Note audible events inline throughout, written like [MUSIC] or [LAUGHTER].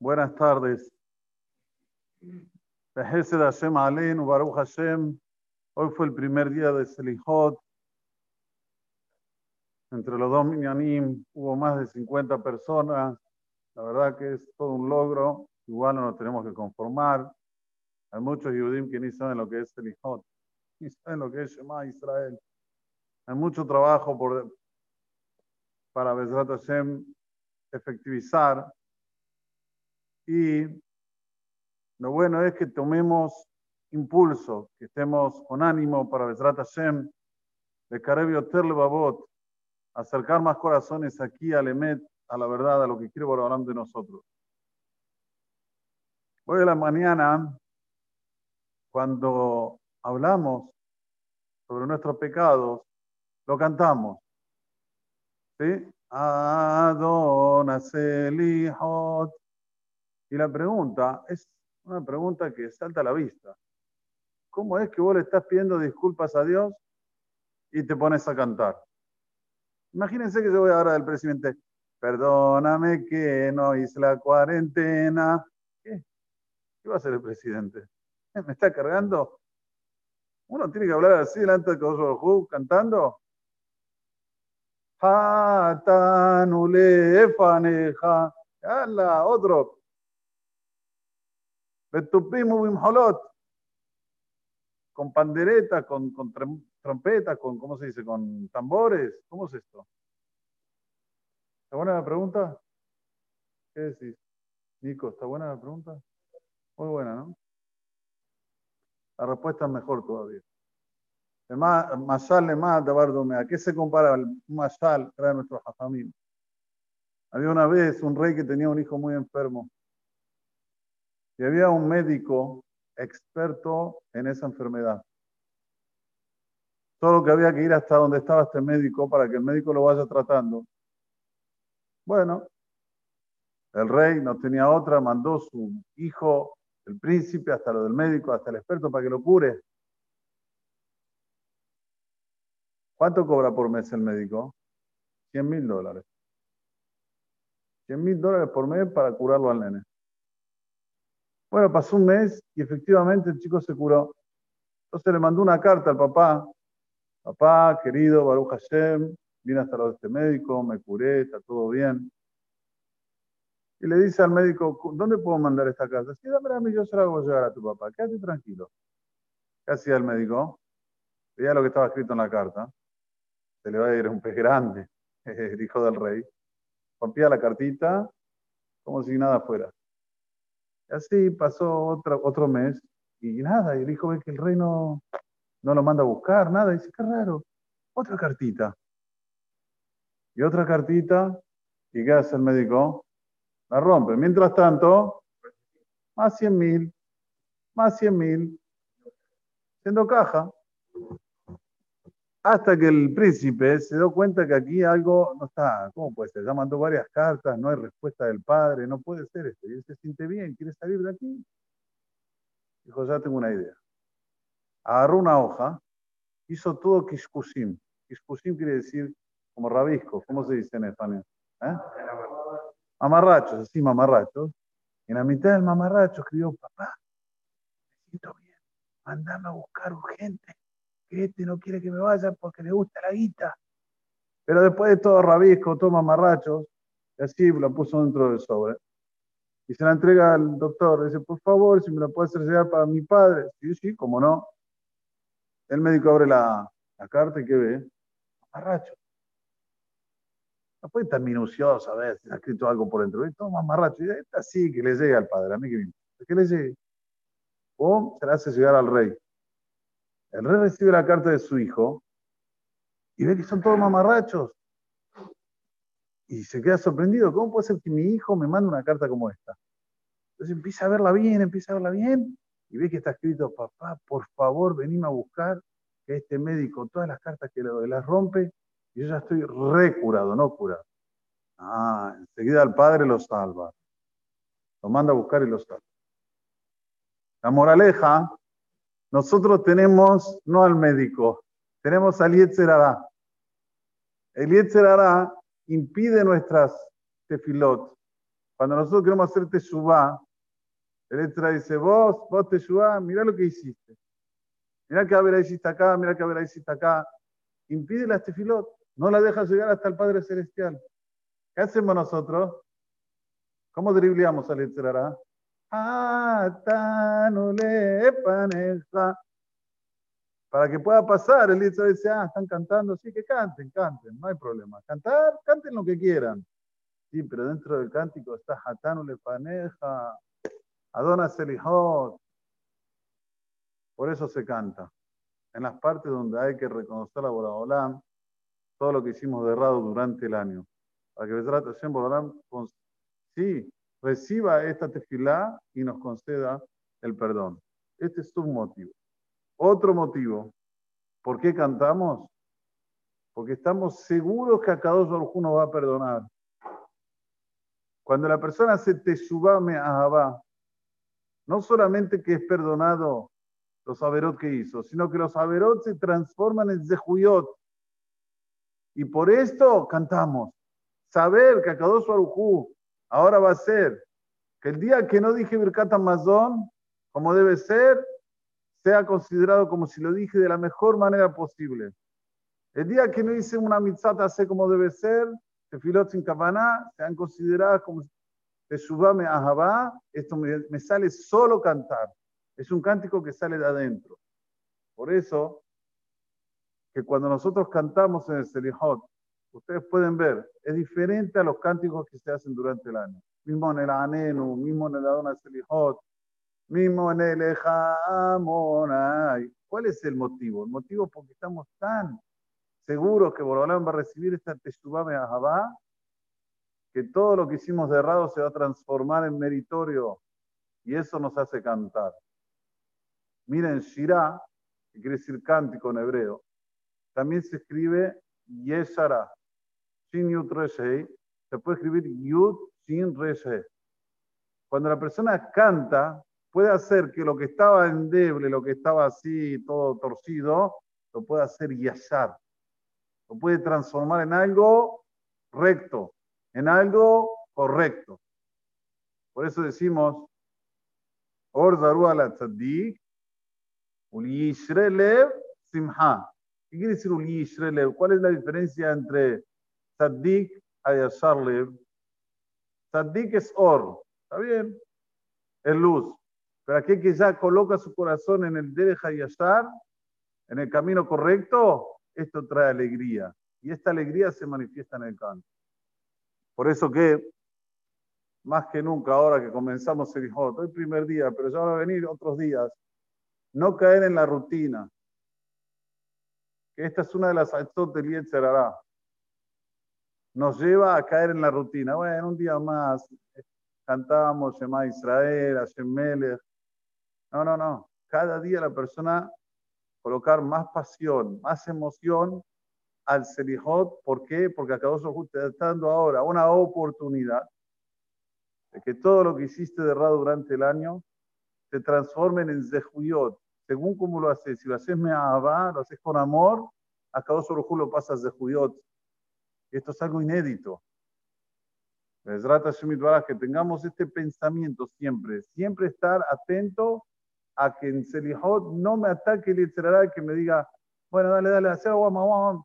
Buenas tardes. Hashem Baruch Hashem. Hoy fue el primer día de Selichot. Entre los dos minyanim hubo más de 50 personas. La verdad que es todo un logro. Igual no nos tenemos que conformar. Hay muchos Yudim que ni saben lo que es Selichot, ni saben lo que es Shema Israel. Hay mucho trabajo por, para Bezrat Hashem efectivizar. Y lo bueno es que tomemos impulso, que estemos con ánimo para Bezrat Hashem, de Karev Terle Babot, acercar más corazones aquí al Emet, a la verdad, a lo que quiere hablar de nosotros. Hoy de la mañana, cuando hablamos sobre nuestros pecados, lo cantamos. ¿Sí? Y la pregunta es una pregunta que salta a la vista. ¿Cómo es que vos le estás pidiendo disculpas a Dios y te pones a cantar? Imagínense que yo voy ahora del presidente, perdóname que no hice la cuarentena. ¿Qué? ¿Qué va a hacer el presidente? ¿Me está cargando? Uno tiene que hablar así delante de Kosovo cantando. Hatanule la otro. Con pandereta, con, con trompeta, con, ¿cómo se dice? Con tambores. ¿Cómo es esto? ¿Está buena la pregunta? ¿Qué decís? Nico, ¿está buena la pregunta? Muy buena, ¿no? La respuesta es mejor todavía. Masal le mata, ¿A qué se compara el Masal era nuestro Jafamín? Había una vez un rey que tenía un hijo muy enfermo. Y había un médico experto en esa enfermedad. Solo que había que ir hasta donde estaba este médico para que el médico lo vaya tratando. Bueno, el rey no tenía otra, mandó su hijo, el príncipe, hasta lo del médico, hasta el experto para que lo cure. ¿Cuánto cobra por mes el médico? 100 mil dólares. 100 mil dólares por mes para curarlo al nene. Bueno, pasó un mes y efectivamente el chico se curó. Entonces le mandó una carta al papá. Papá, querido Baruch Hashem, vine hasta lo de este médico, me curé, está todo bien. Y le dice al médico, ¿dónde puedo mandar esta carta? Sí, dame a mí, yo se la hago llegar a tu papá. Quédate tranquilo. ¿Qué hacía el médico? Veía lo que estaba escrito en la carta se le va a ir un pez grande, [LAUGHS] el hijo del rey. Rompía la cartita como si nada fuera. Así pasó otro, otro mes y nada, y el hijo ve que el rey no, lo manda a buscar, nada, dice, qué raro, otra cartita. Y otra cartita, ¿y qué hace el médico? La rompe. Mientras tanto, más 100 mil, más 100 mil, siendo caja. Hasta que el príncipe se dio cuenta que aquí algo no está. ¿Cómo puede ser? Ya mandó varias cartas, no hay respuesta del padre, no puede ser esto. Y él se siente bien, quiere salir de aquí. Dijo, ya tengo una idea. Agarró una hoja, hizo todo kishkusim. Kishkusim quiere decir como rabisco. ¿Cómo se dice en español? ¿Eh? Mamarrachos, así mamarrachos. En la mitad del mamarracho escribió, papá, me siento bien, mandame a buscar urgente que este no quiere que me vaya porque le gusta la guita. Pero después de todo rabisco, toma marrachos, y así lo puso dentro del sobre. Y se la entrega al doctor. Dice, por favor, si me la puede hacer llegar para mi padre. Sí, sí, como no. El médico abre la, carta y ¿qué ve? Mamarracho. No puede tan minucioso a ver si ha escrito algo por dentro. Toma mamarracho. Y esta sí, que le llegue al padre. A mí que me importa. Que le llegue. O se la hace llegar al rey. El rey recibe la carta de su hijo y ve que son todos mamarrachos. Y se queda sorprendido. ¿Cómo puede ser que mi hijo me mande una carta como esta? Entonces empieza a verla bien, empieza a verla bien y ve que está escrito, papá, por favor, venime a buscar que este médico, todas las cartas que le doy, las rompe y yo ya estoy recurado, no curado. Ah, enseguida el padre lo salva. Lo manda a buscar y lo salva. La moraleja nosotros tenemos no al médico, tenemos al Yetzerará. El Yetzerará impide nuestras tefilot. Cuando nosotros queremos hacer teshuvah, el extra dice, vos, vos teshuvah, mira lo que hiciste. Mira que Abel hiciste acá, mira que Abel hiciste acá. Impide la tefilot, no la deja llegar hasta el Padre Celestial. ¿Qué hacemos nosotros? ¿Cómo dribleamos al Etzerará? Para que pueda pasar, el Etzerará dice, ah, están cantando, sí, que canten, canten, no hay problema. Cantar, canten lo que quieran. Sí, pero dentro del cántico está Hatanu Lepaneja, Adona Selijot. Por eso se canta. En las partes donde hay que reconocer a Boraholam, todo lo que hicimos de errado durante el año. Para que Besrat Hashem Boraholam sí, reciba esta tefilá y nos conceda el perdón. Este es un motivo. Otro motivo, ¿por qué cantamos? Porque estamos seguros que a cada uno nos va a perdonar. Cuando la persona se te subame a no solamente que es perdonado los averot que hizo, sino que los averot se transforman en zehuyot. Y por esto cantamos. Saber que a Kadosh Barujú ahora va a ser que el día que no dije Birkat Amazon, como debe ser, sea considerado como si lo dije de la mejor manera posible. El día que no hice una mitzvah hace como debe ser, tefilot sin se sean consideradas como de subame a esto me, sale solo cantar. Es un cántico que sale de adentro. Por eso, que cuando nosotros cantamos en el Selihot, ustedes pueden ver, es diferente a los cánticos que se hacen durante el año. Mismo en el Anenu, mismo en el Adona Selihot, mismo en el Ejamonay. ¿Cuál es el motivo? El motivo es porque estamos tan seguros que Borolán va a recibir esta Teshuvah Ahabá, que todo lo que hicimos de errado se va a transformar en meritorio y eso nos hace cantar. Miren, Shirah, que quiere decir cántico en hebreo, también se escribe Yeshara, sin Yud Reshei, se puede escribir Yud sin Reshei. Cuando la persona canta, puede hacer que lo que estaba endeble, lo que estaba así, todo torcido, lo puede hacer Yashar lo puede transformar en algo recto, en algo correcto. Por eso decimos, Orzaru ala tzaddik, simha. ¿Qué quiere decir uliyishrelev? ¿Cuál es la diferencia entre tzaddik y yasharlev? Tzaddik es or, ¿está bien? Es luz. Pero aquel que ya coloca su corazón en el derecha yashar, en el camino correcto, esto trae alegría. Y esta alegría se manifiesta en el canto. Por eso que, más que nunca, ahora que comenzamos el hijo, el primer día, pero ya van a venir otros días, no caer en la rutina. Que esta es una de las actos del será Nos lleva a caer en la rutina. Bueno, un día más cantamos Shema Israel, Hashem. No, no, no. Cada día la persona colocar más pasión, más emoción al Selijot. ¿Por qué? Porque acá te está dando ahora una oportunidad de que todo lo que hiciste de errado durante el año se transforme en Zehuyot. Según cómo lo haces, si lo haces me'ahaba, lo haces con amor, acá lo pasas de Zehuyot. Esto es algo inédito. Que tengamos este pensamiento siempre, siempre estar atento a que en Selihot no me ataque el Yitzhara que me diga, bueno, dale, dale, hacer guam,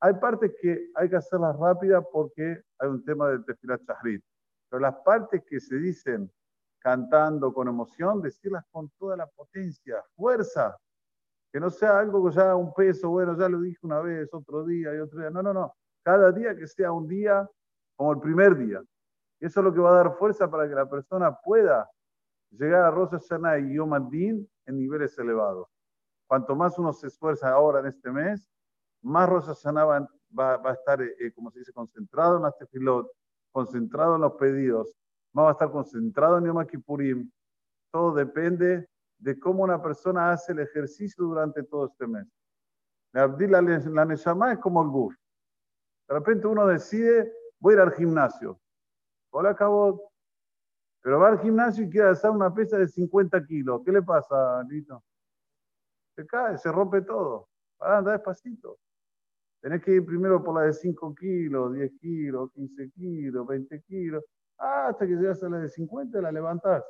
Hay partes que hay que hacerlas rápidas porque hay un tema del Tefilat Shahrit. Pero las partes que se dicen cantando con emoción, decirlas con toda la potencia, fuerza. Que no sea algo que ya un peso, bueno, ya lo dije una vez, otro día y otro día. No, no, no. Cada día que sea un día como el primer día. Eso es lo que va a dar fuerza para que la persona pueda llegar a Rosh Hashanah y Yom Adin en niveles elevados. Cuanto más uno se esfuerza ahora en este mes, más Rosh Hashanah va, a estar, eh, como se dice, concentrado en las tefilot, concentrado en los pedidos, más va a estar concentrado en Yom Kippurim. Todo depende de cómo una persona hace el ejercicio durante todo este mes. La, la Neshama es como el bus. De repente uno decide, voy a ir al gimnasio. Hola, acabó, pero va al gimnasio y quiere hacer una pesa de 50 kilos. ¿Qué le pasa, Lito? Se cae, se rompe todo. Para andar despacito. Tenés que ir primero por la de 5 kilos, 10 kilos, 15 kilos, 20 kilos. Hasta que llegas a la de 50 la levantás.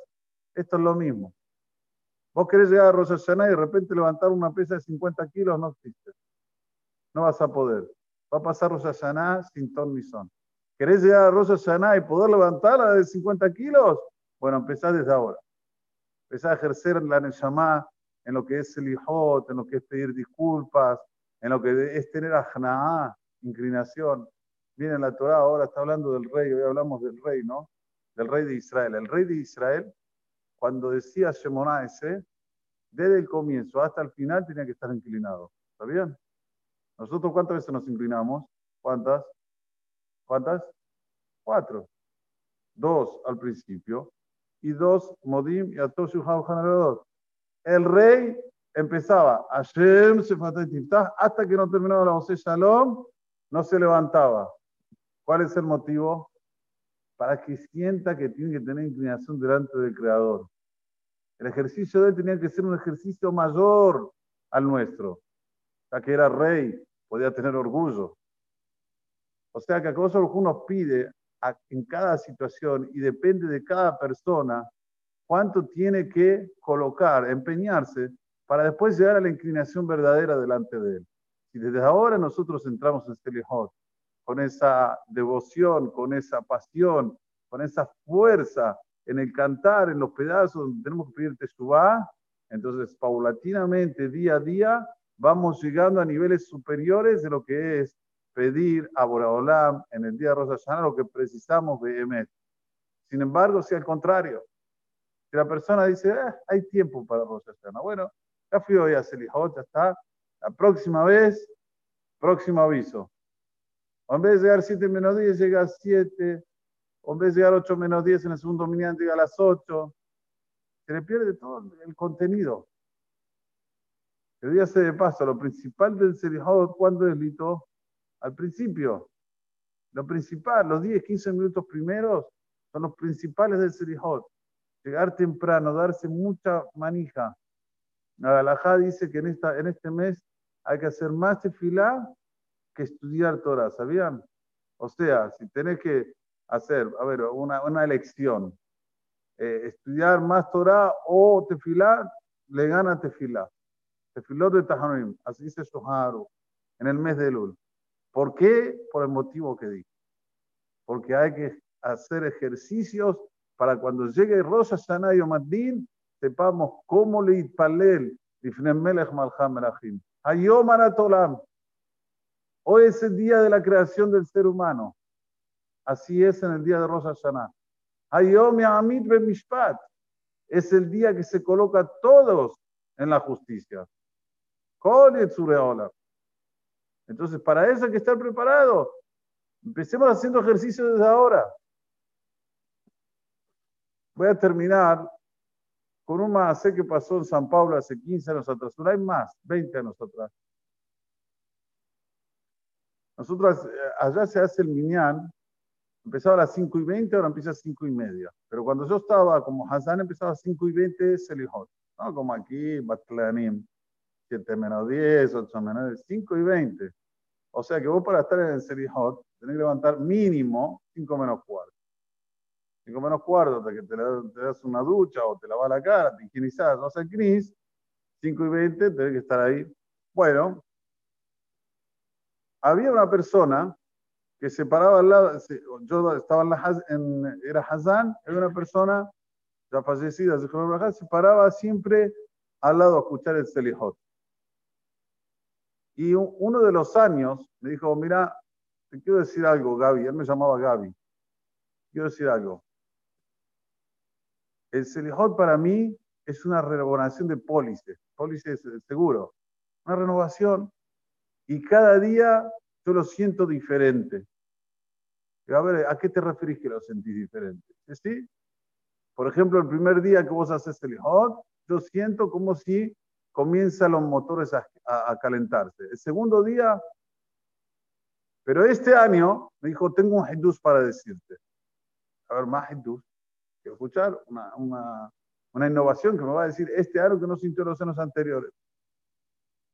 Esto es lo mismo. Vos querés llegar a Rosh y de repente levantar una pesa de 50 kilos, no existe. No vas a poder. Va a pasar Rosh Hashanah sin ton ni son. ¿Querés llegar a Rosh Hashanah y poder levantarla de 50 kilos? Bueno, empezá desde ahora. Empezá a ejercer la Neshama en lo que es el hijot, en lo que es pedir disculpas, en lo que es tener ajnaá, inclinación. Viene la Torah ahora, está hablando del rey, hoy hablamos del rey, ¿no? Del rey de Israel. El rey de Israel, cuando decía Shemona ese, desde el comienzo hasta el final tenía que estar inclinado. ¿Está bien? Nosotros, ¿cuántas veces nos inclinamos? ¿Cuántas? ¿Cuántas? Cuatro. Dos al principio y dos Modim y Atoshu dos. El rey empezaba Hashem hasta que no terminaba la José Shalom, no se levantaba. ¿Cuál es el motivo? Para que sienta que tiene que tener inclinación delante del Creador. El ejercicio de él tenía que ser un ejercicio mayor al nuestro. Ya que era rey, podía tener orgullo. O sea que cosa nos pide en cada situación y depende de cada persona cuánto tiene que colocar, empeñarse para después llegar a la inclinación verdadera delante de él. Si desde ahora nosotros entramos en Selihot con esa devoción, con esa pasión, con esa fuerza en el cantar, en los pedazos donde tenemos que pedir Teshuvah, entonces paulatinamente, día a día, vamos llegando a niveles superiores de lo que es pedir a Boraholam en el día de Rosh Hashanah lo que precisamos de Emet. Sin embargo, si al contrario, si la persona dice, eh, hay tiempo para Rosh Hashanah, bueno, ya fui hoy a Selijot, ya está, la próxima vez, próximo aviso. O en vez de llegar 7 menos 10, llega a 7, o en vez de llegar 8 menos 10 en el segundo dominante, llega a las 8. Se le pierde todo el contenido. El día se de paso, lo principal del Selijot, ¿cuándo es Lito? Al principio. Lo principal, los 10, 15 minutos primeros, son los principales del Selijot. Llegar temprano, darse mucha manija. La Alajá dice que en, esta, en este mes hay que hacer más tefilá que estudiar Torah, ¿sabían? O sea, si tenés que hacer, a ver, una, una elección, eh, estudiar más Torah o tefilá, le gana tefilá. Tefilot de Tahanim, así dice Shoharu, en el mes de Lul. ¿Por qué? Por el motivo que di. Porque hay que hacer ejercicios para cuando llegue Rosa Hashanah y Omaddin, sepamos cómo le itpalel Melech Malcham Merachim. Hayom Hoy es el día de la creación del ser humano. Así es en el día de Rosh Hashanah. Hayom Yamid Mishpat. Es el día que se coloca todos en la justicia. Entonces, para eso hay que estar preparado. Empecemos haciendo ejercicio desde ahora. Voy a terminar con un más que pasó en San Pablo hace 15 años atrás. No hay más, 20 años atrás. Nosotros, eh, allá se hace el Minyan, empezaba a las 5 y 20, ahora empieza a 5 y media. Pero cuando yo estaba como Hassan, empezaba a 5 y 20 Selihot. No como aquí, Batlanim, 7 menos 10, 8 menos 10, 5 y 20. O sea que vos para estar en el Selihot tenés que levantar mínimo 5 menos cuarto. 5 menos cuarto, hasta que te, das una ducha o te lavas la cara, te higienizás, vas al CNIS, 5 y 20, tenés que estar ahí. Bueno, había una persona que se paraba al lado, yo estaba en la, en, era Hazán, era una persona ya fallecida, se paraba siempre al lado a escuchar el Selihot. Y uno de los años me dijo, mira, te quiero decir algo, Gaby. Él me llamaba Gaby. Quiero decir algo. El Selihot para mí es una renovación de pólices. Pólices seguro. Una renovación. Y cada día yo lo siento diferente. A ver, ¿a qué te referís que lo sentís diferente? ¿Sí? Por ejemplo, el primer día que vos haces el yo siento como si comienzan los motores a, calentarse. El segundo día, pero este año me dijo, tengo un hindús para decirte. A ver, más hindús. Quiero escuchar una, una, una innovación que me va a decir este año que no sintió los años anteriores.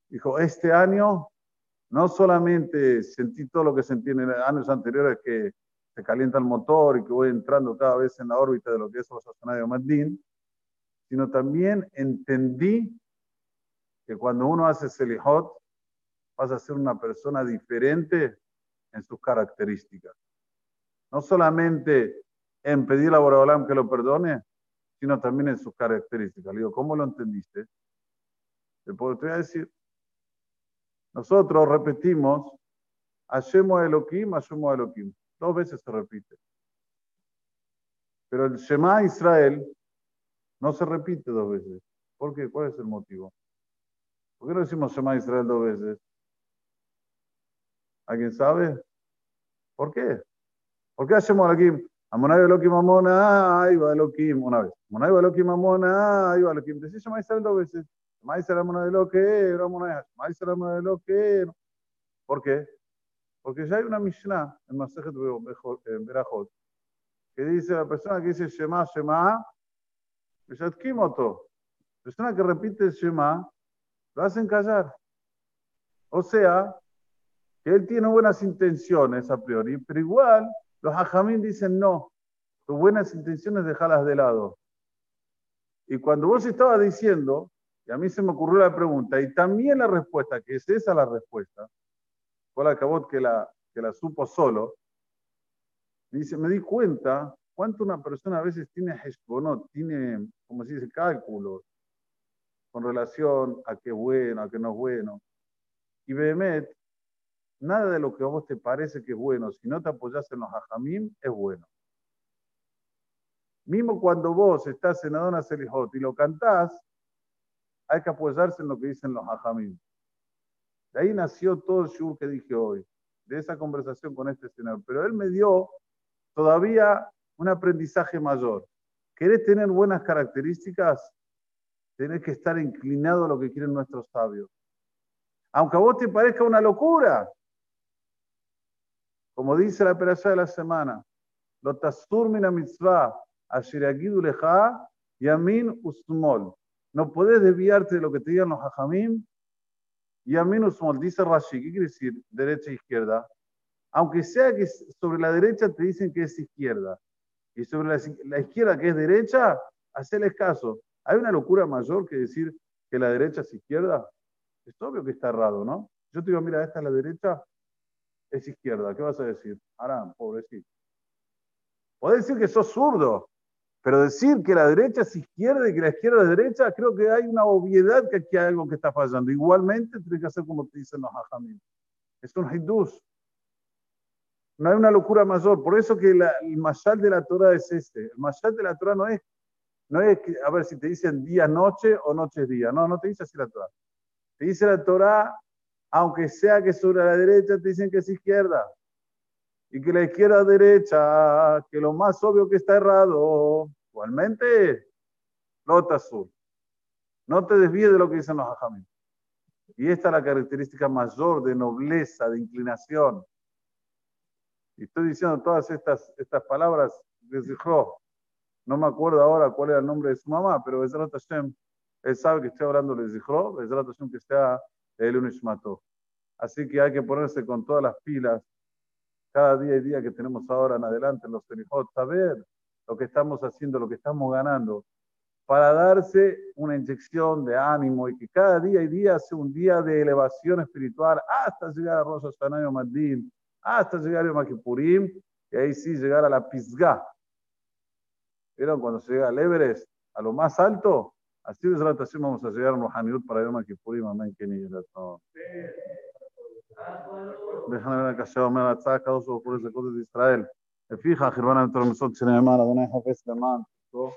Dijo, este año no solamente sentí todo lo que sentí en años anteriores que se calienta el motor y que voy entrando cada vez en la órbita de lo que es Rosh Hashanah Madin, sino también entendí que cuando uno hace Selihot, vas a ser una persona diferente en sus características. No solamente en pedir a Boraholam que lo perdone, sino también en sus características. Le digo, ¿cómo lo entendiste? Te puedo decir. Nosotros repetimos, Hashemo Elohim, Hashemo Elohim. Dos veces se repite. Pero el Shema Israel no se repite dos veces. ¿Por qué? ¿Cuál es el motivo? ¿Por qué no decimos Shema Israel dos veces? ¿Alguien sabe? ¿Por qué? ¿Por qué hacemos Elohim? Amonai Elohim Amona, ahí Elohim, una vez. Amonai Elohim Amona, ahí va. Decís Shema Israel dos veces. Shema Israel Amonai Amonai Shema Israel Amonai. ¿Por qué? Porque ya hay una Mishnah en Masejet Berajot que dice la persona que dice Shema, Shema, Kimoto. La persona que repite Shema, lo hacen callar. O sea, que él tiene buenas intenciones a priori, pero igual los hajamín dicen no, tus buenas intenciones dejalas de lado. Y cuando vos estabas diciendo, y a mí se me ocurrió la pregunta, y también la respuesta, que es esa la respuesta, fue la que la, que la supo solo, dice, me di cuenta cuánto una persona a veces tiene no tiene, como se dice, cálculos con relación a qué bueno, a qué no es bueno. Y Behemet, nada de lo que a vos te parece que es bueno, si no te apoyas en los hajamim, es bueno. Mismo cuando vos estás en Adona Selijot y lo cantás, hay que apoyarse en lo que dicen los hajamim. De ahí nació todo el shur que dije hoy, de esa conversación con este señor. Pero él me dio todavía un aprendizaje mayor. ¿Querés tener buenas características? Tenés que estar inclinado a lo que quieren nuestros sabios. Aunque a vos te parezca una locura. Como dice la operación de la semana, lo tasturmina mitzvah, yamin usmol. No podés desviarte de lo que te digan los hajamim y a menos dice Rashi, ¿qué quiere decir derecha e izquierda? Aunque sea que sobre la derecha te dicen que es izquierda y sobre la, izquierda que es derecha, haceles caso. ¿Hay una locura mayor que decir que la derecha es izquierda? Es obvio que está errado, ¿no? Yo te digo, mira, esta es la derecha, es izquierda. ¿Qué vas a decir? Arán, pobrecito. Podés decir que sos zurdo, pero decir que la derecha es izquierda y que la izquierda es derecha, creo que hay una obviedad que aquí hay algo que está fallando. Igualmente, tiene que hacer como te dicen los hajamim. Es un hindús. No hay una locura mayor. Por eso que el mashal de la Torah es este. El mashal de la Torah no es, no es que, a ver si te dicen día, noche o noche, día. No, no te dice así la Torah. Te dice la Torah, aunque sea que sobre la derecha te dicen que es izquierda y que la izquierda derecha, que lo más obvio que está errado, igualmente, lota azul. No te desvíes de lo que dicen los hajamim. Y esta es la característica mayor de nobleza, de inclinación. Y estoy diciendo todas estas, estas palabras de Zichro. No me acuerdo ahora cuál era el nombre de su mamá, pero Bezrat Hashem, él sabe que estoy hablando de Zichro, Bezrat Hashem que sea el Unishmato. Así que hay que ponerse con todas las pilas cada día y día que tenemos ahora en adelante en los Tenijot, saber lo que estamos haciendo, lo que estamos ganando, para darse una inyección de ánimo y que cada día y día sea un día de elevación espiritual hasta llegar a Rosh Hashanah Madin, hasta llegar a Makipurim, y ahí sí llegar a la Pisgah. ¿Vieron cuando se llega al Everest, a lo más alto? Así de Hashem vamos a llegar a Mohammed para Yom Kippurim, amén, que ni Déjame ver la acá, Shabbat, Mera, Tzaka, dos ocurres de cosas de Israel. Fija, Germán, Antonio, Mesot, Chinemaran, Adonai, Jafes, Lemán, todo.